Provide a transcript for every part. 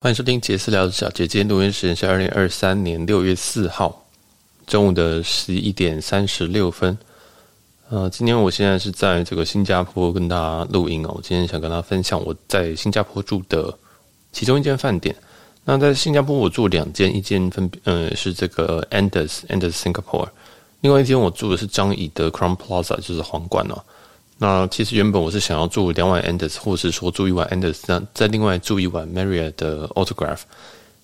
欢迎收听杰斯聊小姐，今天录音时间是二零二三年六月四号中午的十一点三十六分。呃，今天我现在是在这个新加坡跟大家录音哦。我今天想跟大家分享我在新加坡住的其中一间饭店。那在新加坡我住两间，一间分别呃是这个 Andaz Andaz Singapore，另外一间我住的是樟宜的 Crown Plaza，就是皇冠哦。那其实原本我是想要住两晚 Andaz，或是说住一晚 Andaz，再再另外住一晚 Marriott 的 Autograph，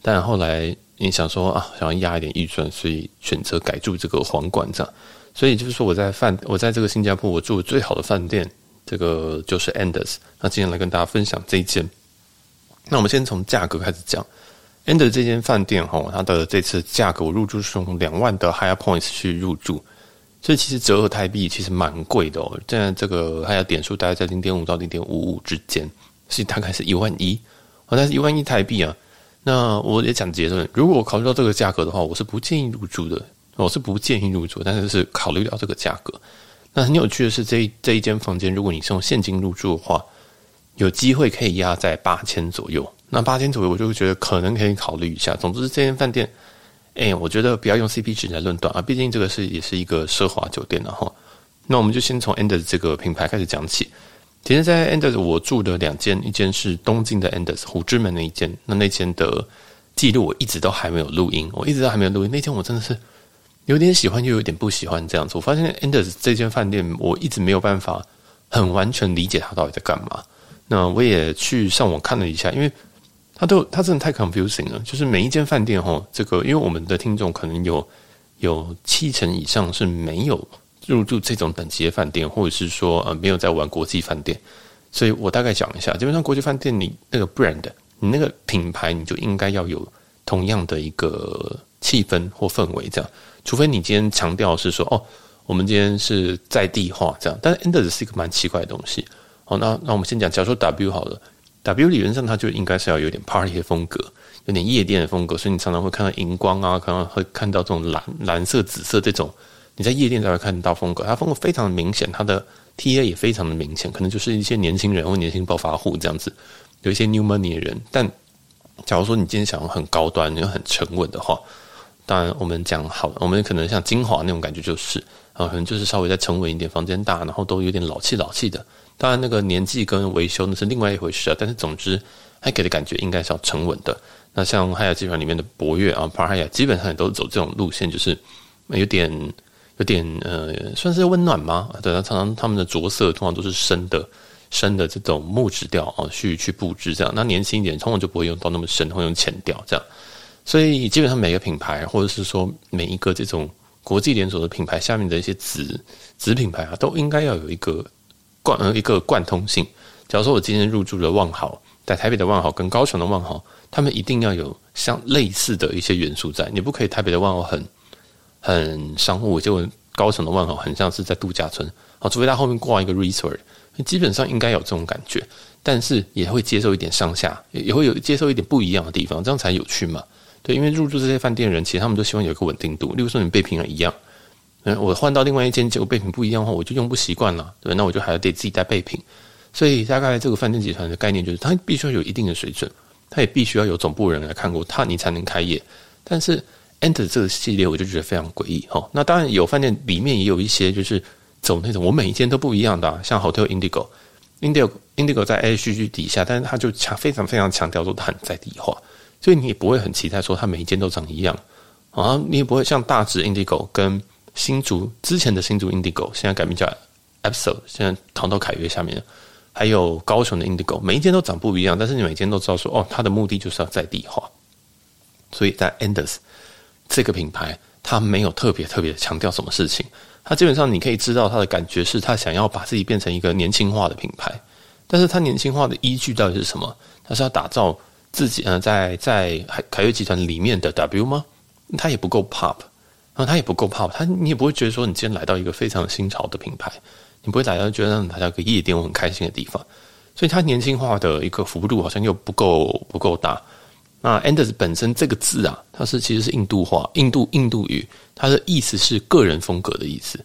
但后来你想说啊，想要压一点预算，所以选择改住这个皇冠这样。所以就是说我在饭，我在这个新加坡我住最好的饭店，这个就是 Andaz。那今天来跟大家分享这一间。那我们先从价格开始讲，Andaz 这间饭店哈，它的这次价格我入住是用两万的 Higher Points 去入住。所以其实折合台币其实蛮贵的哦，现在这个它的点数大概在零点五到零点五五之间，是大概是一万一，哦，但是一万一台币啊。那我也讲结论，如果我考虑到这个价格的话，我是不建议入住的，我是不建议入住，但是是考虑到这个价格。那很有趣的是，这一这一间房间，如果你是用现金入住的话，有机会可以压在八千左右。那八千左右，我就觉得可能可以考虑一下。总之，这间饭店。哎，我觉得不要用 CP 值来论断啊，毕竟这个是也是一个奢华酒店了哈。那我们就先从 Enders 这个品牌开始讲起。其实，在 Enders 我住的两间，一间是东京的 Enders，虎之门那一间，那那间的记录我一直都还没有录音，我一直都还没有录音。那间我真的是有点喜欢，又有点不喜欢这样子。我发现 Enders 这间饭店，我一直没有办法很完全理解它到底在干嘛。那我也去上网看了一下，因为。它都，它真的太 confusing 了。就是每一间饭店哈，这个因为我们的听众可能有有七成以上是没有入住这种等级的饭店，或者是说呃没有在玩国际饭店，所以我大概讲一下。基本上国际饭店你那个 brand，你那个品牌，你就应该要有同样的一个气氛或氛围这样。除非你今天强调是说哦，我们今天是在地化这样，但是 end 是一个蛮奇怪的东西。好，那那我们先讲，假如说 W 好了。W 理论上它就应该是要有点 party 的风格，有点夜店的风格，所以你常常会看到荧光啊，可能会看到这种蓝蓝色、紫色这种，你在夜店才会看到风格。它风格非常的明显，它的 TA 也非常的明显，可能就是一些年轻人或年轻暴发户这样子，有一些 new money 的人。但假如说你今天想要很高端、又很沉稳的话，当然我们讲好，我们可能像金华那种感觉就是啊，可能就是稍微再沉稳一点，房间大，然后都有点老气老气的。当然，那个年纪跟维修那是另外一回事啊。但是总之，它给的感觉应该是要沉稳的。那像海雅集团里面的博悦啊，帕海雅基本上也都走这种路线，就是有点有点呃，算是温暖吗？对，常常他们的着色通常都是深的深的这种木质调啊，去去布置这样。那年轻一点，通常就不会用到那么深，会用浅调这样。所以基本上每个品牌，或者是说每一个这种国际连锁的品牌下面的一些子子品牌啊，都应该要有一个。贯呃一个贯通性。假如说我今天入住了万豪，在台北的万豪跟高雄的万豪，他们一定要有像类似的一些元素在。你不可以台北的万豪很很商务，就高雄的万豪很像是在度假村。好，除非他后面挂一个 resort，基本上应该有这种感觉。但是也会接受一点上下，也会有接受一点不一样的地方，这样才有趣嘛。对，因为入住这些饭店的人，其实他们都希望有一个稳定度。例如说，你被评了一样。嗯，我换到另外一间，结果备品不一样的话，我就用不习惯了，对，那我就还得自己带备品。所以大概这个饭店集团的概念就是，它必须要有一定的水准，它也必须要有总部人来看过它，你才能开业。但是 Enter 这个系列，我就觉得非常诡异哈。那当然有饭店里面也有一些就是走那种我每一间都不一样的，像 Hotel Indigo，Indigo Indigo 在 A H G 底下，但是它就强非常非常强调说它很在地化，所以你也不会很期待说它每一间都长一样啊，你也不会像大直 Indigo 跟新竹之前的新竹 Indigo，现在改名叫 Absol，现在逃到凯悦下面。还有高雄的 Indigo，每一间都长不一样，但是你每间都知道说，哦，它的目的就是要在地化。所以在 Enders 这个品牌，它没有特别特别强调什么事情，它基本上你可以知道它的感觉是，它想要把自己变成一个年轻化的品牌。但是它年轻化的依据到底是什么？它是要打造自己，呃，在在凯凯悦集团里面的 W 吗？它也不够 Pop。然后他也不够 pop，他你也不会觉得说你今天来到一个非常新潮的品牌，你不会来到觉得让大家一个夜店我很开心的地方，所以它年轻化的一个幅度好像又不够不够大。那 Anders 本身这个字啊，它是其实是印度话，印度印度语，它的意思是个人风格的意思，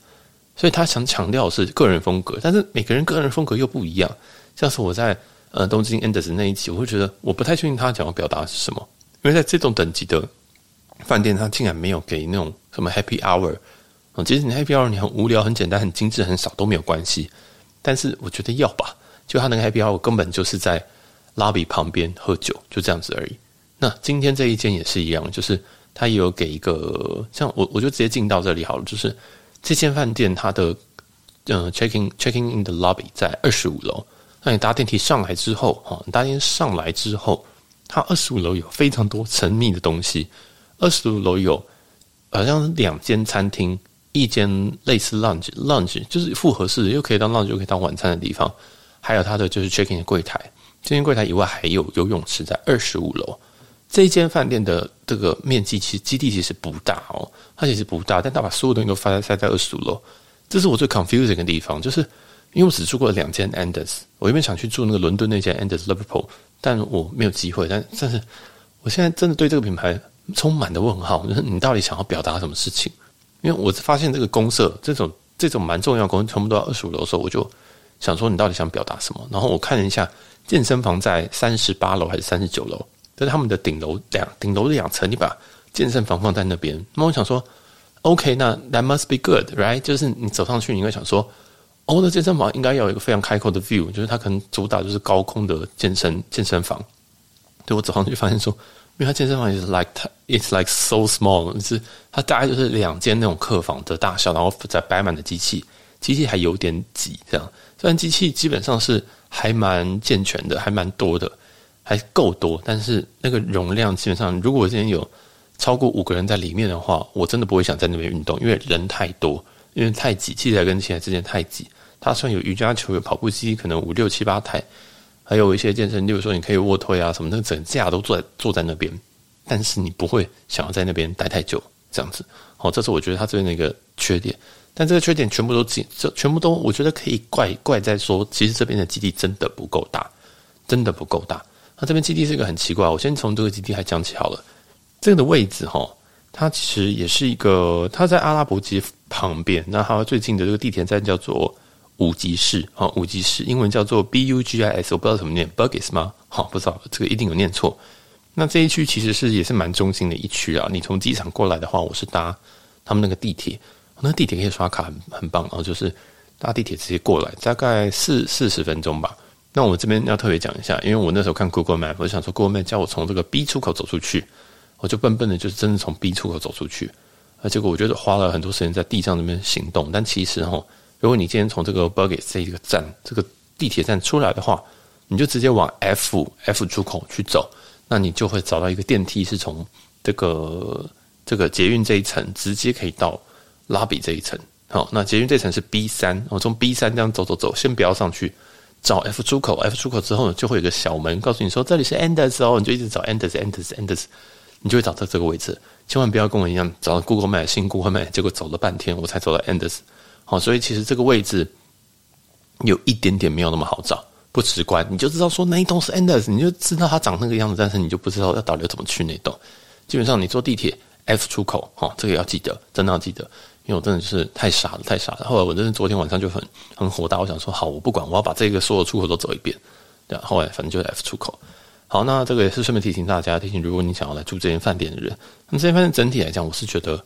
所以他想强调是个人风格，但是每个人个人风格又不一样。像是我在呃东京 Anders 那一期，我会觉得我不太确定他想要表达是什么，因为在这种等级的饭店，他竟然没有给那种什么 Happy Hour 啊，其实你 Happy Hour 你很无聊、很简单、很精致、很少都没有关系，但是我觉得要吧，就他那个 Happy Hour 根本就是在 lobby 旁边喝酒，就这样子而已。那今天这一间也是一样，就是他也有给一个像我，我就直接进到这里好了。就是这间饭店它的嗯 checking checking in the lobby 在二十五楼。那你搭电梯上来之后，哈，你搭电梯上来之后，它二十五楼有非常多神秘的东西。二十五楼有好像两间餐厅，一间类似 lounge lounge 就是复合式，又可以当 lounge 又可以当晚餐的地方。还有它的就是 checking 的柜台，这间柜台以外还有游泳池在二十五楼。这一间饭店的这个面积其实基地其实不大哦，它其实不大，但它把所有东西都放在塞在二十五楼，这是我最 confusing 的地方，就是因为我只住过两间 Andaz，我原本想去住那个伦敦那间 Andaz Liverpool，但我没有机会，但但是我现在真的对这个品牌充满了问号，就是你到底想要表达什么事情？因为我发现这个公社这种这种蛮重要的公司全部都要二十五楼的时候，我就想说你到底想表达什么？然后我看了一下健身房在三十八楼还是三十九楼？在他们的顶楼两顶楼的两层，你把健身房放在那边。那我想说，OK，那 That must be good，right？就是你走上去，你会想说，哦，那健身房应该要有一个非常开阔的 view，就是它可能主打就是高空的健身健身房。对，我走上去发现说，因为它健身房也是 like 它 it's like so small，就是它大概就是两间那种客房的大小，然后再摆满的机器，机器还有点挤，这样。虽然机器基本上是还蛮健全的，还蛮多的。还够多，但是那个容量基本上，如果今天有超过五个人在里面的话，我真的不会想在那边运动，因为人太多，因为太挤，器材跟器材之间太挤。它虽然有瑜伽球、有跑步机，可能五六七八台，还有一些健身，例如说你可以卧推啊什么，那个整架都坐在坐在那边，但是你不会想要在那边待太久，这样子。好，这是我觉得它这边的一个缺点。但这个缺点全部都这全部都，我觉得可以怪怪在说，其实这边的基地真的不够大，真的不够大。那这边基地是一个很奇怪，我先从这个基地还讲起好了。这个的位置哈，它其实也是一个，它在阿拉伯街旁边。那它最近的这个地铁站叫做五级市啊，五级市英文叫做 B U G I S，我不知道怎么念，Bugis 吗？好，不知道这个一定有念错。那这一区其实是也是蛮中心的一区啊。你从机场过来的话，我是搭他们那个地铁，那地铁可以刷卡很很棒，然后就是搭地铁直接过来，大概四四十分钟吧。那我这边要特别讲一下，因为我那时候看 Google Map，我就想说 Google Map 叫我从这个 B 出口走出去，我就笨笨的，就是真的从 B 出口走出去。而结果我觉得花了很多时间在地上那边行动。但其实哈，如果你今天从这个 Bugis 这个站，这个地铁站出来的话，你就直接往 F F 出口去走，那你就会找到一个电梯，是从这个这个捷运这一层直接可以到拉比这一层。好，那捷运这层是 B 三，我从 B 三这样走走走，先不要上去。找 F 出口，F 出口之后呢，就会有个小门告诉你说这里是 Anders 哦，你就一直找 Anders，Anders，Anders，你就会找到这个位置。千万不要跟我一样找到 Google Map 新 Google Map，结果走了半天我才走到 Anders。好，所以其实这个位置有一点点没有那么好找，不直观。你就知道说那一栋是 Andaz，你就知道它长那个样子，但是你就不知道要到底怎么去那栋。基本上你坐地铁 F 出口，哈，这个要记得，真的要记得。因为我真的是太傻了，太傻了。后来我真的昨天晚上就很很火大，我想说好，我不管，我要把这个所有出口都走一遍。对啊，后来反正就是 F 出口。好，那这个也是顺便提醒大家，提醒如果你想要来住这间饭店的人，那么这间饭店整体来讲，我是觉得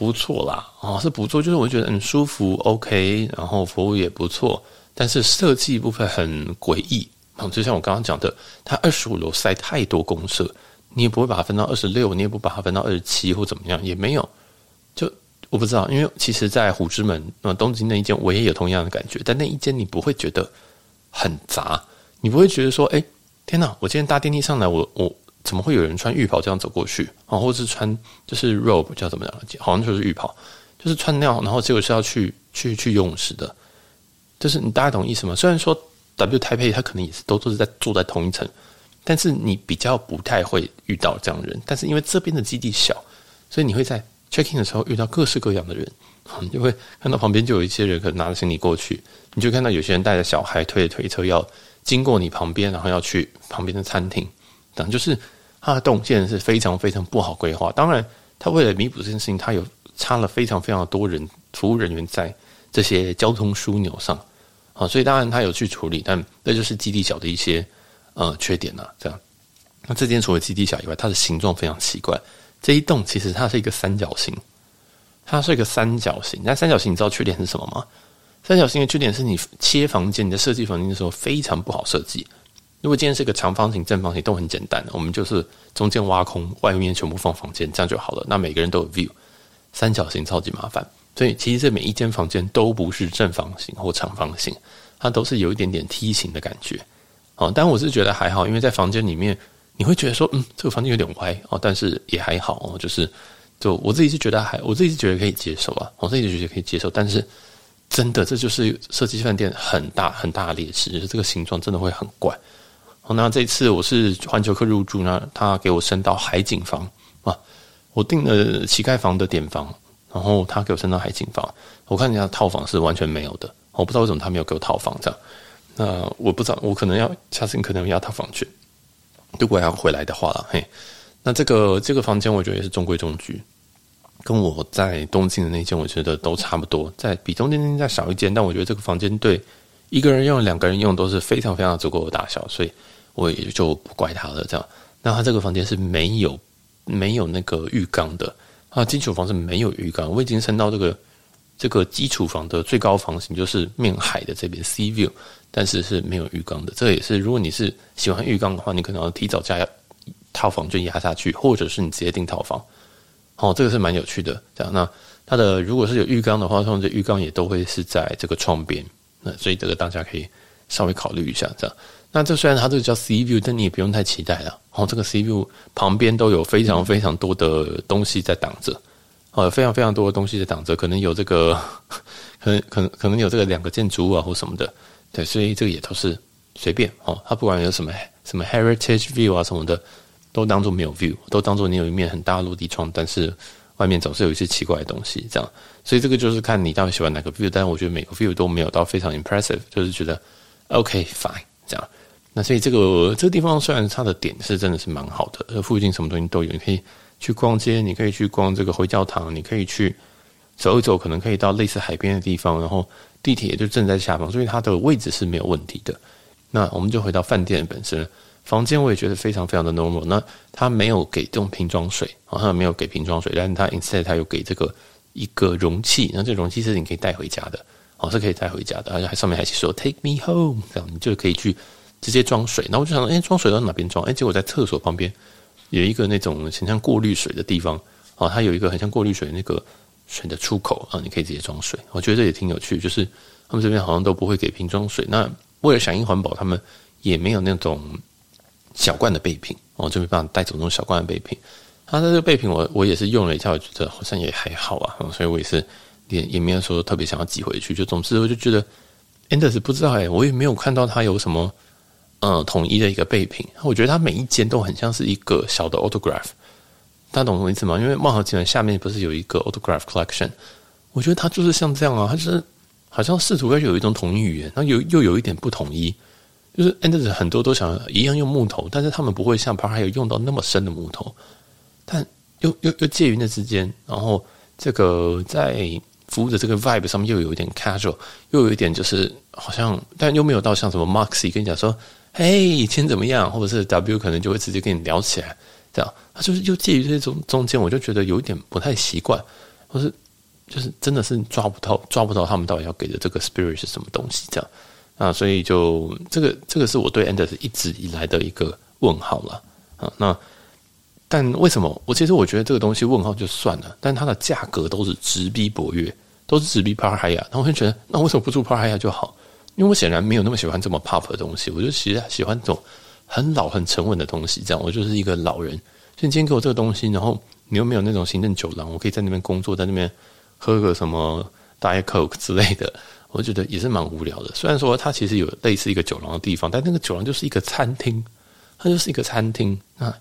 不错啦，啊，是不错，就是我觉得很舒服，OK，然后服务也不错，但是设计部分很诡异。就像我刚刚讲的，它二十五楼塞太多公设，你也不会把它分到二十六，你也不把它分到二十七或怎么样，也没有，就。我不知道，因为其实，在虎之门，东京那一间，我也有同样的感觉。但那一间你不会觉得很杂，你不会觉得说，哎，天哪！我今天搭电梯上来，我我怎么会有人穿浴袍这样走过去啊？或是穿就是 robe 叫怎么样？好像就是浴袍，就是穿那样，然后结果是要去去去游泳池的。就是你大家懂意思吗？虽然说 W 台北它可能也是都都是在坐在同一层，但是你比较不太会遇到这样的人。但是因为这边的基地小，所以你会在。check in 的时候遇到各式各样的人，你就会看到旁边就有一些人可能拿着行李过去，你就看到有些人带着小孩推着推车要经过你旁边，然后要去旁边的餐厅，等就是它的动线是非常非常不好规划。当然，他为了弥补这件事情，他有插了非常非常多人服务人员在这些交通枢纽上啊，所以当然他有去处理，但那就是基地小的一些呃缺点呢、啊？这样，那这间除了基地小以外，它的形状非常奇怪。这一栋其实它是一个三角形，它是一个三角形。那三角形你知道缺点是什么吗？三角形的缺点是你切房间，你在设计房间的时候非常不好设计。如果今天是一个长方形、正方形都很简单，我们就是中间挖空，外面全部放房间，这样就好了。那每个人都有 view。三角形超级麻烦，所以其实这每一间房间都不是正方形或长方形，它都是有一点点梯形的感觉。哦，但我是觉得还好，因为在房间里面你会觉得说，嗯，这个房间有点歪哦，但是也还好哦，就是就我自己是觉得还，我自己是觉得可以接受啊，我自己是觉得可以接受，但是真的这就是设计饭店很大很大的劣势，就是这个形状真的会很怪。哦，那这次我是环球客入住，那他给我升到海景房啊。我订了乞丐房的点房，然后他给我升到海景房。我看人家套房是完全没有的，我不知道为什么他没有给我套房这样。那我不知道，我可能要下次可能要套房去。如果要回来的话了，嘿，那这个这个房间我觉得也是中规中矩，跟我在东京的那间我觉得都差不多，在比东京间再少一间，但我觉得这个房间对一个人用、两个人用都是非常非常足够的大小，所以我也就不怪他了。这样，那他这个房间是没有。没有那个浴缸的啊，基础房是没有浴缸。我已经升到这个这个基础房的最高房型，就是面海的这边 Sea View，但是是没有浴缸的。这也是如果你是喜欢浴缸的话，你可能要提早加套房就压下去，或者是你直接订套房。哦，这个是蛮有趣的。这样，那它的如果是有浴缸的话，通常这浴缸也都会是在这个窗边。那所以这个大家可以稍微考虑一下，这样。那这虽然它这个叫 C View，但你也不用太期待了。哦，这个 C View 旁边都有非常非常多的东西在挡着，哦，非常非常多的东西在挡着，可能有这个，可能可能可能有这个两个建筑物啊或什么的，对，所以这个也都是随便哦。它不管有什么什么 Heritage View 啊什么的，都当做没有 View，都当做你有一面很大落地窗，但是外面总是有一些奇怪的东西，这样。所以这个就是看你到底喜欢哪个 View，但是我觉得每个 View 都没有到非常 impressive，就是觉得 OK fine 这样。那所以这个这个地方虽然它的点是真的是蛮好的，附近什么东西都有，你可以去逛街，你可以去逛这个回教堂，你可以去走一走，可能可以到类似海边的地方，然后地铁就正在下方，所以它的位置是没有问题的。那我们就回到饭店本身，房间我也觉得非常非常的 normal。那它没有给这种瓶装水，好像没有给瓶装水，但是它 instead 它有给这个一个容器，那这容器是你可以带回家的，哦，是可以带回家的，而且还上面还写说 take me home，这样你就可以去。直接装水，然后我就想，哎，装水到哪边装？哎，结果在厕所旁边有一个那种很像过滤水的地方，啊，它有一个很像过滤水的那个水的出口啊，你可以直接装水。我觉得这也挺有趣，就是他们这边好像都不会给瓶装水。那为了响应环保，他们也没有那种小罐的备品，我就没办法带走那种小罐的备品。它的这个备品我，我也是用了一下，我觉得好像也还好啊，所以我也是也也没有说特别想要寄回去。就总之，我就觉得，Anders 不知道哎，我也没有看到它有什么。嗯，统一的一个备品，我觉得它每一间都很像是一个小的 autograph，大家懂我意思吗？因为万豪集团下面不是有一个 autograph collection，我觉得它就是像这样啊，它就是好像试图要有一种统一语言，然后又又有一点不统一，就是 Andaz 很多都想一样用木头，但是他们不会像 Park Hyatt 用到那么深的木头，但又又又介于那之间，然后这个在服务的这个 vibe 上面又有一点 casual，又有一点就是好像，但又没有到像什么 Moxy 跟你讲说。嘿，以前怎么样？或者是 W 可能就会直接跟你聊起来，这样，他就是又介于这种中间，我就觉得有一点不太习惯，或是就是真的是抓不到，抓不到他们到底要给的这个 spirit 是什么东西，这样啊，所以就这个这个是我对 Andaz 一直以来的一个问号了啊。那但为什么？我其实我觉得这个东西问号就算了，但它的价格都是直逼博越，都是直逼 paraha 那我就觉得，那为什么不住 paraha 就好？因为我显然没有那么喜欢这么 pop 的东西，我就其实喜欢这种很老、很沉稳的东西。这样，我就是一个老人。所以今天给我这个东西，然后你又没有那种行政酒廊，我可以在那边工作，在那边喝个什么 Diet Coke 之类的，我觉得也是蛮无聊的。虽然说它其实有类似一个酒廊的地方，但那个酒廊就是一个餐厅，它就是一个餐厅啊，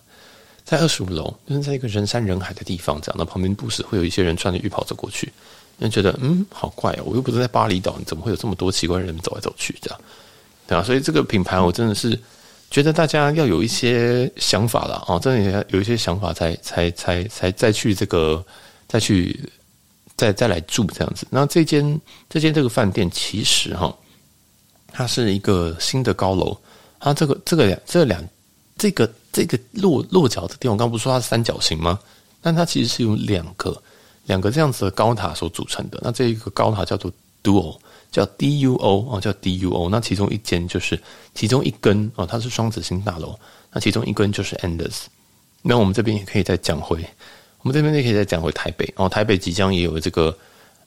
在二十五楼，就是在一个人山人海的地方，这样，那旁边不时会有一些人穿着浴袍走过去。人觉得嗯，好怪哦，我又不是在巴厘岛，你怎么会有这么多奇怪的人走来走去这样？对啊，所以这个品牌我真的是觉得大家要有一些想法了哦，真的有一些想法才才才才再去这个再去再再来住这样子。那这间这间这个饭店其实哈，它是一个新的高楼它这个这个两这两这个这个落落脚的地方，我刚不是说它是三角形吗？但它其实是由两个两个这样子的高塔所组成的。那这一个高塔叫做 Duo，叫 D U O 哦，叫 D U O。那其中一间就是其中一根哦，它是双子星大楼。那其中一根就是 Anders。那我们这边也可以再讲回，我们这边也可以再讲回台北哦。台北即将也有这个，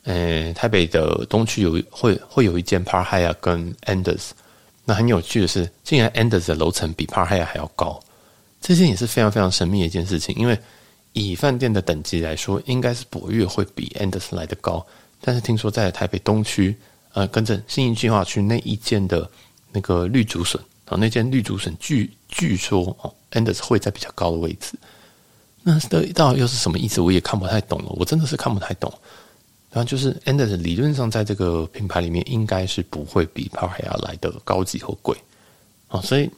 呃，台北的东区有会会有一间 Parhia 跟 Anders。那很有趣的是，竟然 Anders 的楼层比 Parhia 还要高，这件也是非常非常神秘的一件事情。因为以饭店的等级来说，应该是博悦会比 Anders 来得高。但是听说在台北东区，呃，跟着信义计划区那一间的那个绿竹笋啊，那间绿竹笋据据说哦，Anders 会在比较高的位置。那这到底又是什么意思？我也看不太懂了。我真的是看不太懂。然后就是 Andes 理论上在这个品牌里面应该是不会比 para 来的高级或贵啊，所以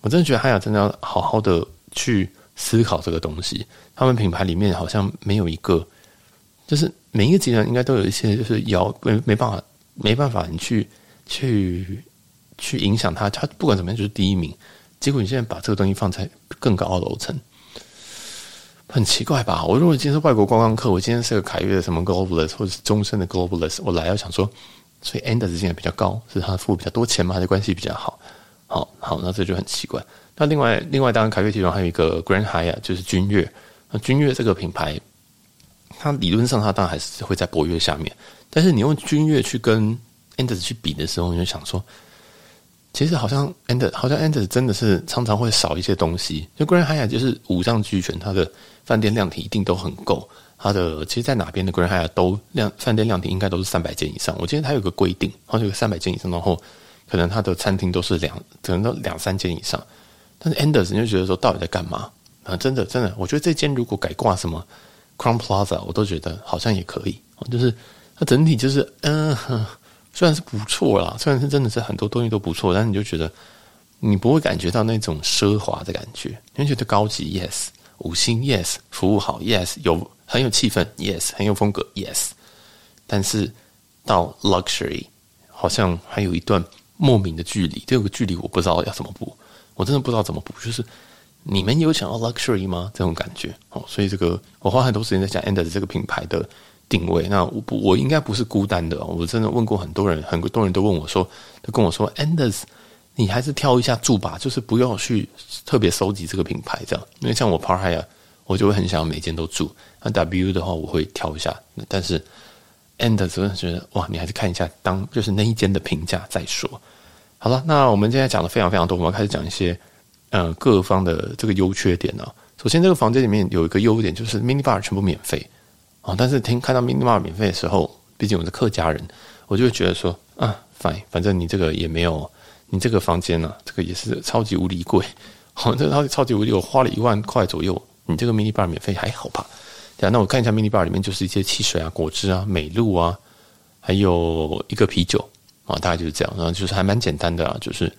我真的觉得汉雅真的要好好的去思考这个东西。他们品牌里面好像没有一个，就是每一个集团应该都有一些就是要没没办法没办法你去去去影响它，它不管怎么样就是第一名。结果你现在把这个东西放在更高的楼层。很奇怪吧？我如果今天是外国观光客，我今天是个凯悦的什么 Globalist 或者是终身的 Globalist，我来要想说，所以 Anders 现在比较高，是他付比较多钱吗？还是关系比较好？好好，那这就很奇怪。那另外另外，当然凯悦集团还有一个 Grand Hyatt，就是君悦。那君悦这个品牌，它理论上它当然还是会在博悦下面，但是你用君悦去跟 Anders 去比的时候，你就想说。其实好像 And 好像 Andes 真的是常常会少一些东西。就 Grand Hyatt 就是五脏俱全，它的饭店量体一定都很够。它的其实，在哪边的 Grand Hyatt 都量饭店量体应该都是三百间以上。我记得它有个规定，好像有三百间以上，然后可能它的餐厅都是两可能都两三间以上。但是 Andes 你就觉得说到底在干嘛啊？真的真的，我觉得这间如果改挂什么 Crown Plaza，我都觉得好像也可以。就是它整体就是嗯。呃虽然是不错啦，虽然是真的是很多东西都不错，但是你就觉得你不会感觉到那种奢华的感觉，你会觉得高级，yes，五星，yes，服务好，yes，有很有气氛，yes，很有风格，yes，但是到 luxury 好像还有一段莫名的距离，这个距离我不知道要怎么补，我真的不知道怎么补，就是你们有想要 luxury 吗？这种感觉哦，所以这个我花很多时间在讲 Andes 这个品牌的。定位，那我不，我应该不是孤单的。我真的问过很多人，很多人都问我说，都跟我说，anders，你还是挑一下住吧，就是不要去特别收集这个品牌这样。因为像我 Park Hyatt，我就会很想要每间都住。那 W 的话，我会挑一下。但是 anders 觉得，哇，你还是看一下当就是那一间的评价再说。好了，那我们现在讲的非常非常多，我们要开始讲一些呃各方的这个优缺点呢。首先，这个房间里面有一个优点，就是 mini bar 全部免费。哦，但是听看到 mini bar 免费的时候，毕竟我是客家人，我就会觉得说啊，fine，反正你这个也没有，你这个房间呢、啊，这个也是超级无敌贵，好、哦，这个超级超级无敌，我花了一万块左右，你这个 mini bar 免费还好吧？对啊，那我看一下 mini bar 里面就是一些汽水啊、果汁啊、美露啊，还有一个啤酒啊，大概就是这样，然后就是还蛮简单的啊，就是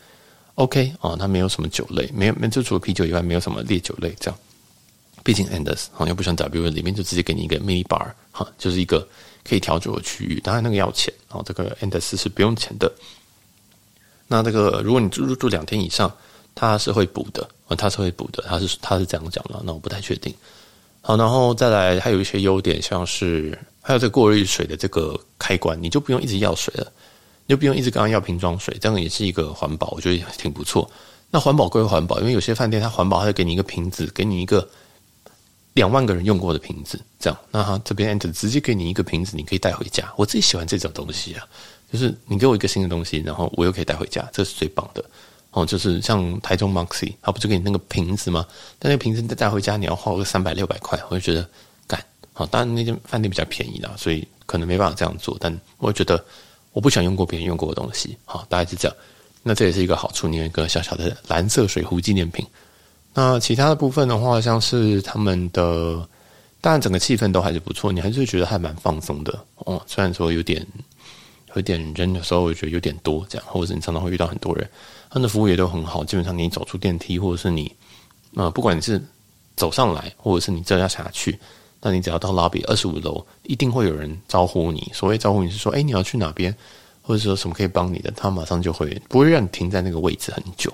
OK 啊，它没有什么酒类，没有，没就除了啤酒以外，没有什么烈酒类这样。毕竟 Andes 好像不像 W 里面就直接给你一个 mini bar 哈，就是一个可以调酒的区域，当然那个要钱，然后这个 Andes 是不用钱的。那这个如果你住入住两天以上，它是会补的，它是会补的，它是它是这样讲的，那我不太确定。好，然后再来还有一些优点，像是还有这个过滤水的这个开关，你就不用一直要水了，你就不用一直刚刚要瓶装水，这样也是一个环保，我觉得挺不错。那环保归环保，因为有些饭店它环保，它会给你一个瓶子，给你一个。两万个人用过的瓶子，这样，那他这边 Andes 直接给你一个瓶子，你可以带回家。我自己喜欢这种东西啊，就是你给我一个新的东西，然后我又可以带回家，这是最棒的哦。就是像台中 Moxy，他不就给你那个瓶子吗？但那个瓶子你带回家你要花个三百六百块，我就觉得干好。当然那间饭店比较便宜啦，所以可能没办法这样做。但我觉得我不想用过别人用过的东西，好，大概是这样。那这也是一个好处，你有一个小小的蓝色水壶纪念品。那其他的部分的话，像是他们的，当然整个气氛都还是不错，你还是觉得还蛮放松的哦。虽然说有点有点人的时候，我觉得有点多这样，或者是你常常会遇到很多人，他们的服务也都很好。基本上你走出电梯，或者是你呃，不管你是走上来，或者是你正要下去，那你只要到 lobby 二十五楼，一定会有人招呼你。所谓招呼你是说，哎，你要去哪边，或者说什么可以帮你的，他马上就会不会让你停在那个位置很久。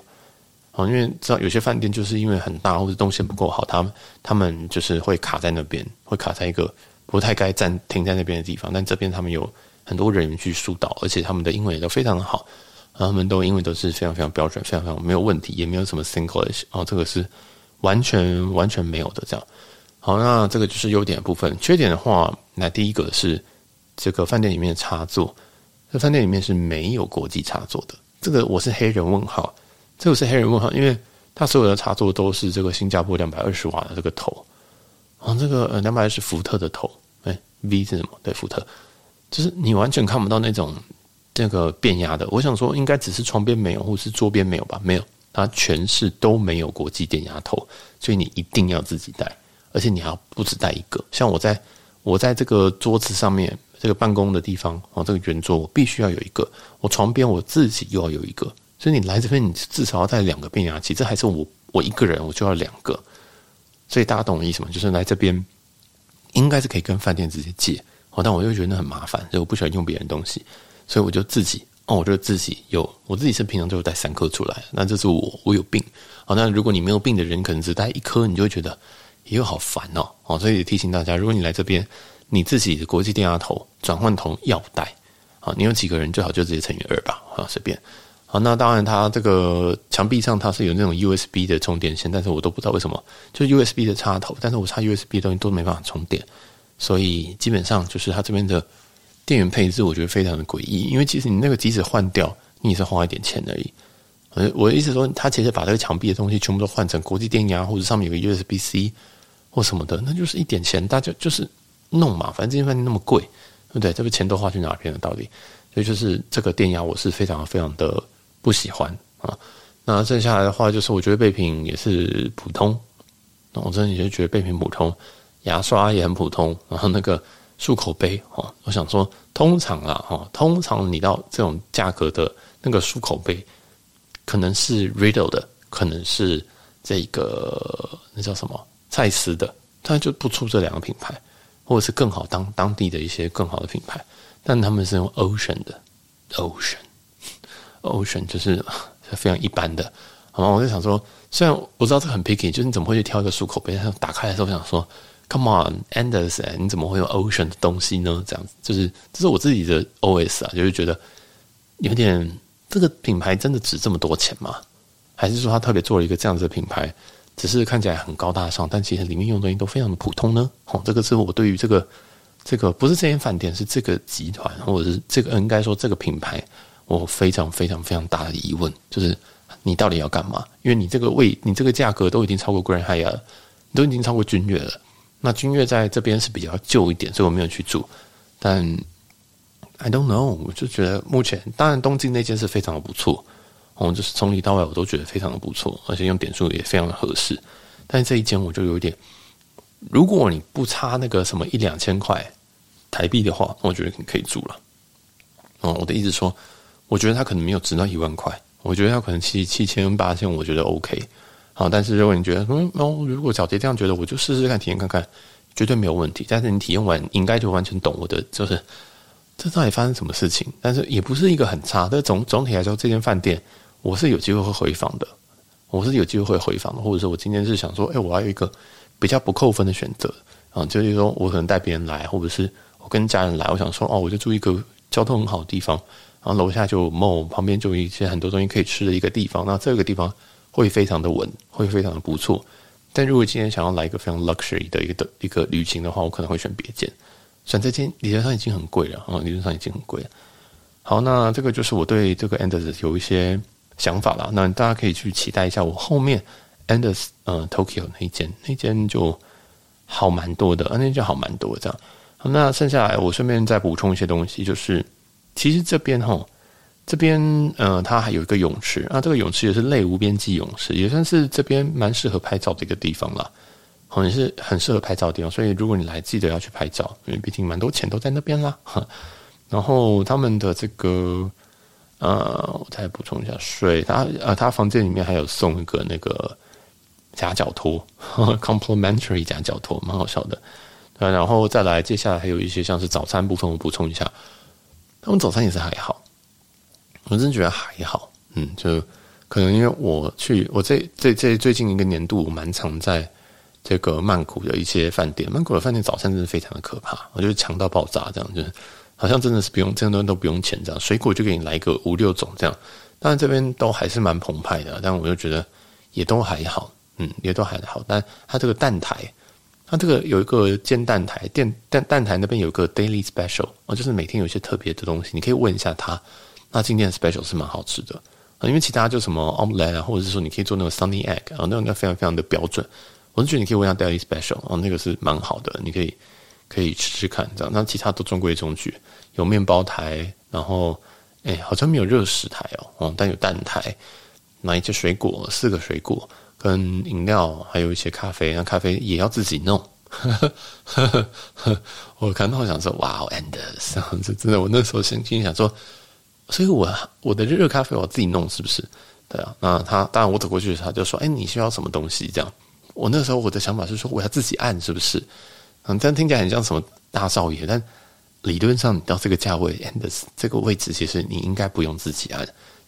哦，因为知道有些饭店就是因为很大或者动线不够好，他们他们就是会卡在那边，会卡在一个不太该暂停在那边的地方。但这边他们有很多人员去疏导，而且他们的英文也都非常的好，然后他们都英文都是非常非常标准，非常非常没有问题，也没有什么 Singlish 哦，这个是完全完全没有的这样。好，那这个就是优点的部分。缺点的话，那第一个是这个饭店里面的插座，这饭店里面是没有国际插座的。这个我是黑人问号，这个是黑人问号，因为它所有的插座都是这个新加坡两百二十瓦的这个头，啊，这个呃两百二十伏特的头，哎，V 是什么？对，伏特，就是你完全看不到那种这个变压的。我想说，应该只是床边没有，或是桌边没有吧？没有，它全是都没有国际电压头，所以你一定要自己带。而且你还要不止带一个，像我在我在这个桌子上面这个办公的地方哦，这个圆桌我必须要有一个，我床边我自己又要有一个，所以你来这边你至少要带两个变压器，这还是我我一个人我就要两个，所以大家懂我意思吗？就是来这边应该是可以跟饭店直接借哦，但我又觉得很麻烦，所以我不喜欢用别人东西，所以我就自己哦，我就自己有我自己是平常就带三颗出来，那这是我我有病好，那如果你没有病的人，可能只带一颗，你就会觉得。也好烦哦，哦，所以提醒大家，如果你来这边，你自己的国际电压头转换头要带，啊，你有几个人最好就直接乘以二吧，啊，随便，好，那当然它这个墙壁上它是有那种 USB 的充电线，但是我都不知道为什么，就 USB 的插头，但是我插 USB 的东西都没办法充电，所以基本上就是它这边的电源配置，我觉得非常的诡异，因为其实你那个机子换掉，你也是花一点钱而已。我我的意思说，他其实把这个墙壁的东西全部都换成国际电压，或者上面有个 USB C。或什么的，那就是一点钱，大家就是弄嘛，反正这间饭店那么贵，对不对？这个钱都花去哪边了？到底？所以就是这个电压，我是非常非常的不喜欢啊。那剩下来的话，就是我觉得备品也是普通，那我真的也是觉得备品普通，牙刷也很普通，然后那个漱口杯哦，我想说，通常啦哈，通常你到这种价格的那个漱口杯，可能是 Riddle 的，可能是这个那叫什么？蔡司的，它就不出这两个品牌，或者是更好当当地的一些更好的品牌，但他们是用 Ocean 的 Ocean Ocean 就是非常一般的，好吗？我就想说，虽然我知道这很 picky，就是你怎么会去挑一个漱口杯？打开的时候，我想说，Come on，Anderson，你怎么会用 Ocean 的东西呢？这样子，就是这是我自己的 OS 啊，就是觉得有点这个品牌真的值这么多钱吗？还是说他特别做了一个这样子的品牌？只是看起来很高大上，但其实里面用的东西都非常的普通呢。哦，这个是我对于这个这个不是这间饭店，是这个集团或者是这个应该说这个品牌，我非常非常非常大的疑问，就是你到底要干嘛？因为你这个位，你这个价格都已经超过 Grand Hyatt 了，都已经超过君悦了。那君悦在这边是比较旧一点，所以我没有去住。但 I don't know，我就觉得目前当然东京那间是非常的不错。哦，就是从里到外我都觉得非常的不错，而且用点数也非常的合适。但这一间我就有点，如果你不差那个什么一两千块台币的话，我觉得你可以住了。哦，我的意思说，我觉得他可能没有值到一万块，我觉得他可能七七千八千，我觉得 OK。好，但是如果你觉得嗯，哦，如果小杰这样觉得，我就试试看体验看看，绝对没有问题。但是你体验完，应该就完全懂我的，就是 这到底发生什么事情。但是也不是一个很差，但总总体来说，这间饭店。我是有机会会回访的，我是有机会会回访的，或者说我今天是想说，哎，我要有一个比较不扣分的选择啊，就是说我可能带别人来，或者是我跟家人来，我想说，哦，我就住一个交通很好的地方，然后楼下就 mall，旁边就有一些很多东西可以吃的一个地方，那这个地方会非常的稳，会非常的不错。但如果今天想要来一个非常 luxury 的一个一个旅行的话，我可能会选别间，选这间理论上已经很贵了啊，理论上已经很贵了。好，那这个就是我对这个 Anders 有一些。想法了，那大家可以去期待一下我后面 Anders，呃 Tokyo 那一间，那间就好蛮多的，那间好蛮多这样。好，那剩下来我顺便再补充一些东西，就是其实这边哈，这边呃它还有一个泳池，啊，这个泳池也是类无边际泳池，也算是这边蛮适合拍照的一个地方啦。好，也是很适合拍照的地方，所以如果你来，记得要去拍照，因为毕竟蛮多钱都在那边啦。然后他们的这个。呃，我再补充一下，水，他呃，他房间里面还有送一个那个夹脚拖，complimentary 夹脚拖，蛮好笑的。对，然后再来，接下来还有一些像是早餐部分，我补充一下，他们早餐也是还好，我真觉得还好，嗯，就可能因为我去我这这这最近一个年度我蛮常在这个曼谷的一些饭店，曼谷的饭店早餐真的非常的可怕，我觉得强到爆炸，这样就是好像真的是不用这样东西都不用钱，这样水果就给你来个五六种这样，当然这边都还是蛮澎湃的，但我就觉得也都还好，嗯，也都还好，但它这个蛋台。它这个有一个煎蛋台，电蛋蛋台那边有个 daily special 哦，就是每天有一些特别的东西，你可以问一下他。那今天的 special 是蛮好吃的啊，因为其他就什么 omelette 啊，或者是说你可以做那个 sunny egg 啊，那种那非常非常的标准。我是觉得你可以问一下 daily special 哦，那个是蛮好的，你可以可以吃吃看这样。那其他都中规中矩，有面包台，然后哎好像没有热食台哦，哦，但有蛋台，拿一些水果，四个水果。跟饮料，还有一些咖啡，那咖啡也要自己弄。我看到想说，哇，Anders，这真的，我那时候心心想说，所以我我的热咖啡我自己弄，是不是？对啊，那他当然我走过去，他就说，哎，你需要什么东西？这样，我那时候我的想法是说，我要自己按，是不是？嗯，这样听起来很像什么大少爷，但理论上你到这个价位，Anders 这个位置，其实你应该不用自己按。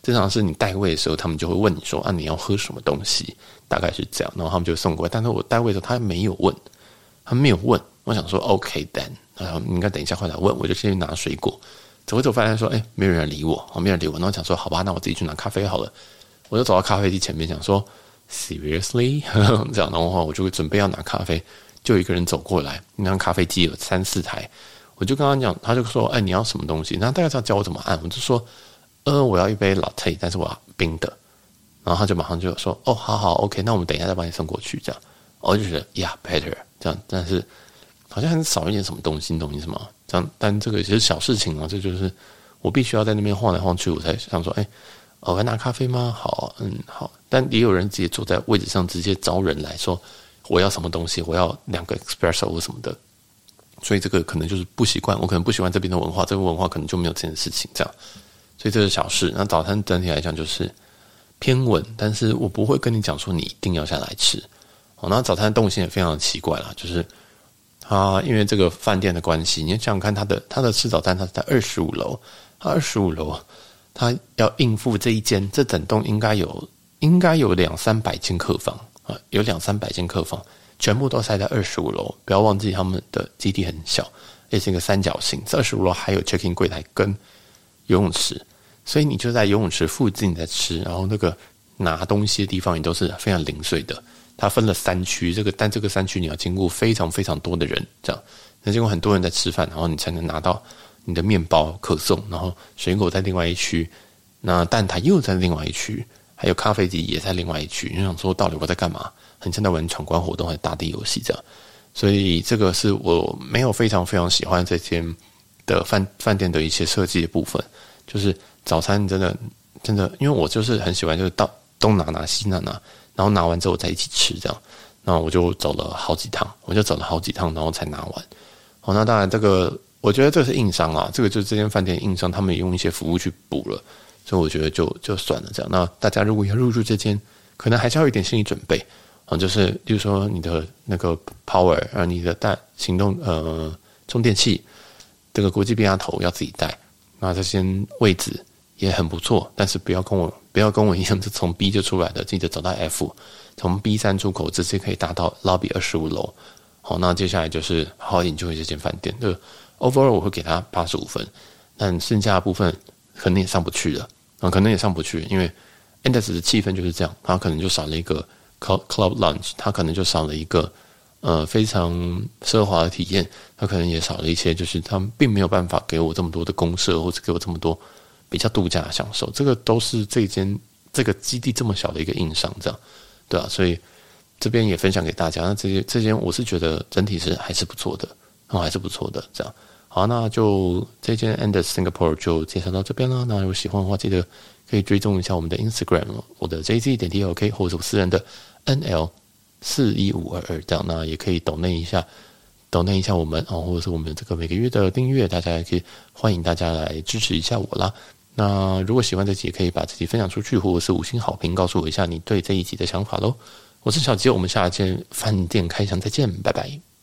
正常是你带位的时候，他们就会问你说：“啊，你要喝什么东西？”大概是这样，然后他们就送过来。但是我带位的时候，他没有问，他没有问。我想说：“OK，then，然后应该等一下会来问。”我就先去拿水果，走一走，发现说：“哎，没有人理我，没人理我。”然后想说：“好吧，那我自己去拿咖啡好了。”我就走到咖啡机前面，想说：“Seriously？” 这样，的话我就会准备要拿咖啡，就一个人走过来，那咖啡机有三四台，我就跟他讲，他就说：“哎，你要什么东西？”然后大概是要教我怎么按，我就说。呃，我要一杯 latte，但是我要冰的。然后他就马上就说：“哦，好好，OK，那我们等一下再帮你送过去。”这样，我就觉得呀，better 这样，但是好像很少一点什么东西，你懂意思吗？这样，但这个其实小事情啊，这就是我必须要在那边晃来晃去，我才想说：“哎，我要拿咖啡吗？”好，嗯，好。但也有人直接坐在位置上，直接招人来说：“我要什么东西？我要两个 espresso 或什么的。”所以这个可能就是不习惯，我可能不喜欢这边的文化，这个文化可能就没有这件事情这样。所以这是小事。那早餐整体来讲就是偏稳，但是我不会跟你讲说你一定要下来吃。哦，那早餐的动线也非常的奇怪啦，就是他因为这个饭店的关系，你想想看他的他的吃早餐，他是在二十五楼，他二十五楼，他要应付这一间，这整栋应该有应该有两三百间客房啊，有两三百间客房，全部都塞在二十五楼。不要忘记他们的基地很小，也是一个三角形。这二十五楼还有 check-in 柜台跟游泳池，所以你就在游泳池附近在吃，然后那个拿东西的地方也都是非常零碎的。它分了三区，这个但这个三区你要经过非常非常多的人，这样，那经过很多人在吃饭，然后你才能拿到你的面包可颂，然后水果在另外一区，那蛋挞又在另外一区，还有咖啡机也在另外一区。你想说到底我在干嘛？很像在玩闯关活动还是大地游戏这样？所以这个是我没有非常非常喜欢这间的饭饭店的一些设计的部分，就是早餐真的真的，因为我就是很喜欢，就是到东拿拿西拿拿，然后拿完之后再一起吃这样，那我就走了好几趟，我就走了好几趟，然后才拿完。好，那当然这个我觉得这是硬伤啊，这个就是这间饭店硬伤，他们也用一些服务去补了，所以我觉得就就算了这样。那大家如果要入住这间，可能还是要一点心理准备啊，就是比如说你的那个 power 啊，你的带行动呃充电器。这个国际变压头要自己带，那这些位置也很不错，但是不要跟我不要跟我一样，是从 B 就出来的，记得走到 F，从 B 三出口直接可以达到 lobby 二十五楼。好，那接下来就是好好研究这间饭店。这个 overall 我会给他八十五分，但剩下的部分可能也上不去了啊，可能也上不去，因为 Andes 的气氛就是这样，它可能就少了一个 club lunch，它可能就少了一个。呃，非常奢华的体验，它可能也少了一些，就是他们并没有办法给我这么多的公社，或者给我这么多比较度假的享受。这个都是这间这个基地这么小的一个硬伤，这样对啊，所以这边也分享给大家。那这间这间我是觉得整体是还是不错的，哦，还是不错的。这样好，那就这间 Andes Singapore 就介绍到这边了。那如果喜欢的话，记得可以追踪一下我们的 Instagram，我的 JZ 点 TOK，或者我私人的 NL。四一五二二这样，那也可以抖内一下，抖内一下我们啊，或者是我们这个每个月的订阅，大家也可以欢迎大家来支持一下我啦。那如果喜欢这集，可以把这集分享出去，或者是五星好评，告诉我一下你对这一集的想法喽。我是小杰，我们下期饭店开箱再见，拜拜。